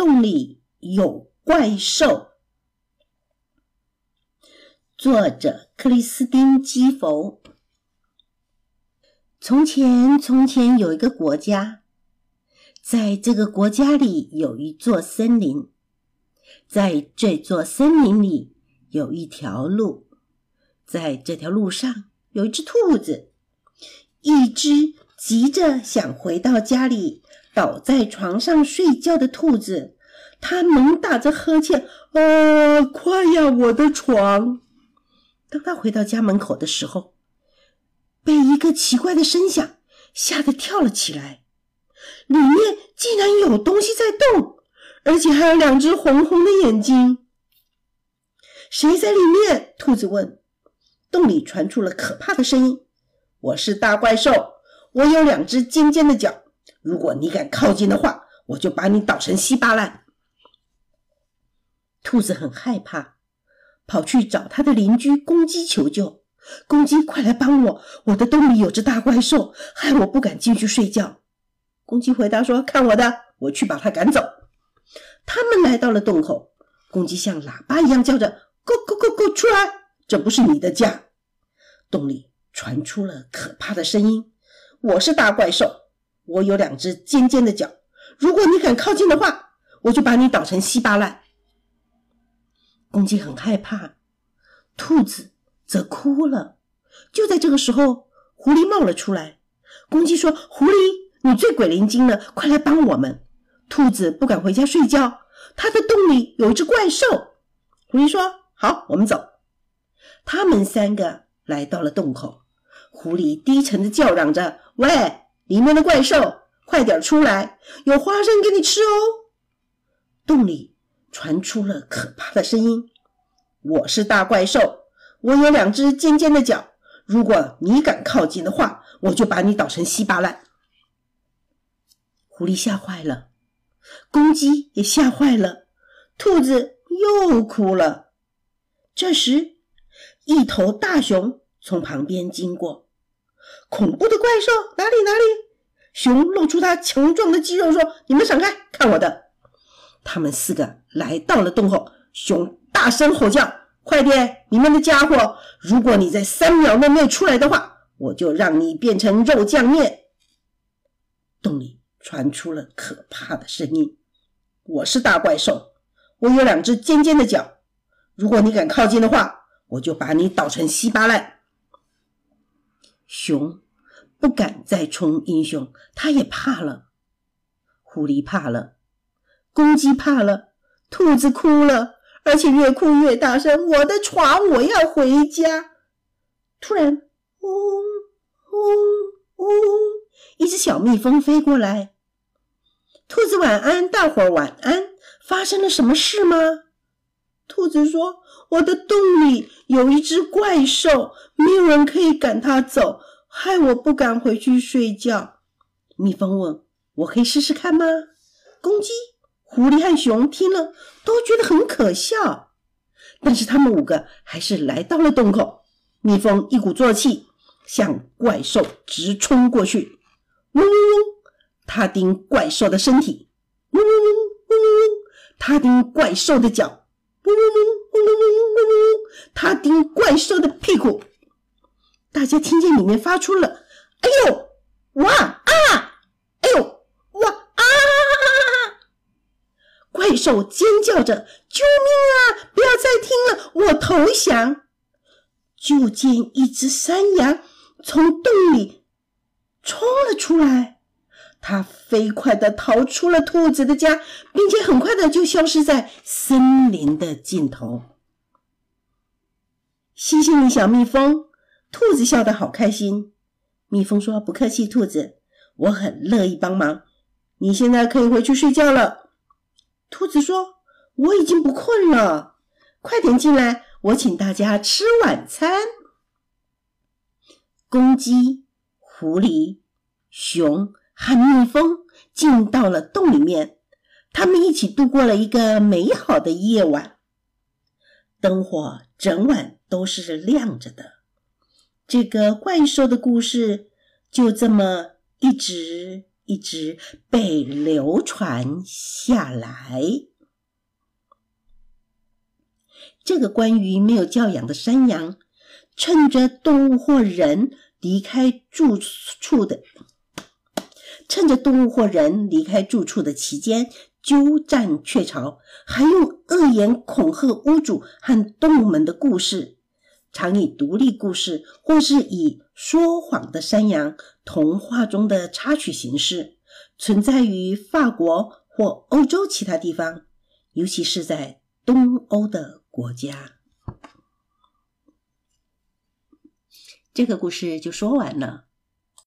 洞里有怪兽。作者：克里斯汀·基佛。从前，从前有一个国家，在这个国家里有一座森林，在这座森林里有一条路，在这条路上有一只兔子，一只急着想回到家里。倒在床上睡觉的兔子，它猛打着呵欠，啊，快呀，我的床！当他回到家门口的时候，被一个奇怪的声响吓得跳了起来。里面竟然有东西在动，而且还有两只红红的眼睛。谁在里面？兔子问。洞里传出了可怕的声音：“我是大怪兽，我有两只尖尖的角。”如果你敢靠近的话，我就把你捣成稀巴烂。兔子很害怕，跑去找他的邻居公鸡求救：“公鸡，快来帮我！我的洞里有只大怪兽，害我不敢进去睡觉。”公鸡回答说：“看我的，我去把它赶走。”他们来到了洞口，公鸡像喇叭一样叫着：“Go go go go，出来！这不是你的家。”洞里传出了可怕的声音：“我是大怪兽。”我有两只尖尖的角，如果你敢靠近的话，我就把你捣成稀巴烂。公鸡很害怕，兔子则哭了。就在这个时候，狐狸冒了出来。公鸡说：“狐狸，你最鬼灵精了，快来帮我们！”兔子不敢回家睡觉，它的洞里有一只怪兽。狐狸说：“好，我们走。”他们三个来到了洞口，狐狸低沉的叫嚷着：“喂！”里面的怪兽，快点出来！有花生给你吃哦。洞里传出了可怕的声音：“我是大怪兽，我有两只尖尖的角。如果你敢靠近的话，我就把你捣成稀巴烂。”狐狸吓坏了，公鸡也吓坏了，兔子又哭了。这时，一头大熊从旁边经过。恐怖的怪兽哪里哪里？熊露出它强壮的肌肉说：“你们闪开，看我的！”他们四个来到了洞后，熊大声吼叫：“快点，你们的家伙！如果你在三秒内没有出来的话，我就让你变成肉酱面！”洞里传出了可怕的声音：“我是大怪兽，我有两只尖尖的脚。如果你敢靠近的话，我就把你捣成稀巴烂。”熊不敢再冲英雄，他也怕了。狐狸怕了，公鸡怕了，兔子哭了，而且越哭越大声。我的床，我要回家。突然，嗡嗡嗡，一只小蜜蜂飞过来。兔子晚安，大伙儿晚安。发生了什么事吗？兔子说：“我的洞里有一只怪兽，没有人可以赶它走，害我不敢回去睡觉。”蜜蜂问：“我可以试试看吗？”公鸡、狐狸和熊听了都觉得很可笑，但是他们五个还是来到了洞口。蜜蜂一鼓作气向怪兽直冲过去，嗡嗡嗡，它叮怪兽的身体，嗡嗡嗡，嗡嗡嗡，它叮怪兽的脚。他盯怪兽的屁股，大家听见里面发出了“哎呦哇啊！哎呦哇啊！”怪兽尖叫着：“救命啊！不要再听了，我投降！”就见一只山羊从洞里冲了出来。它飞快地逃出了兔子的家，并且很快的就消失在森林的尽头。谢谢你，小蜜蜂。兔子笑得好开心。蜜蜂说：“不客气，兔子，我很乐意帮忙。你现在可以回去睡觉了。”兔子说：“我已经不困了，快点进来，我请大家吃晚餐。”公鸡、狐狸、熊。和蜜蜂进到了洞里面，他们一起度过了一个美好的夜晚。灯火整晚都是亮着的。这个怪兽的故事就这么一直一直被流传下来。这个关于没有教养的山羊，趁着动物或人离开住处的，趁着动物或人离开住处的期间，鸠占鹊巢，还用恶言恐吓屋主和动物们的故事，常以独立故事或是以说谎的山羊童话中的插曲形式，存在于法国或欧洲其他地方，尤其是在东欧的国家。这个故事就说完了。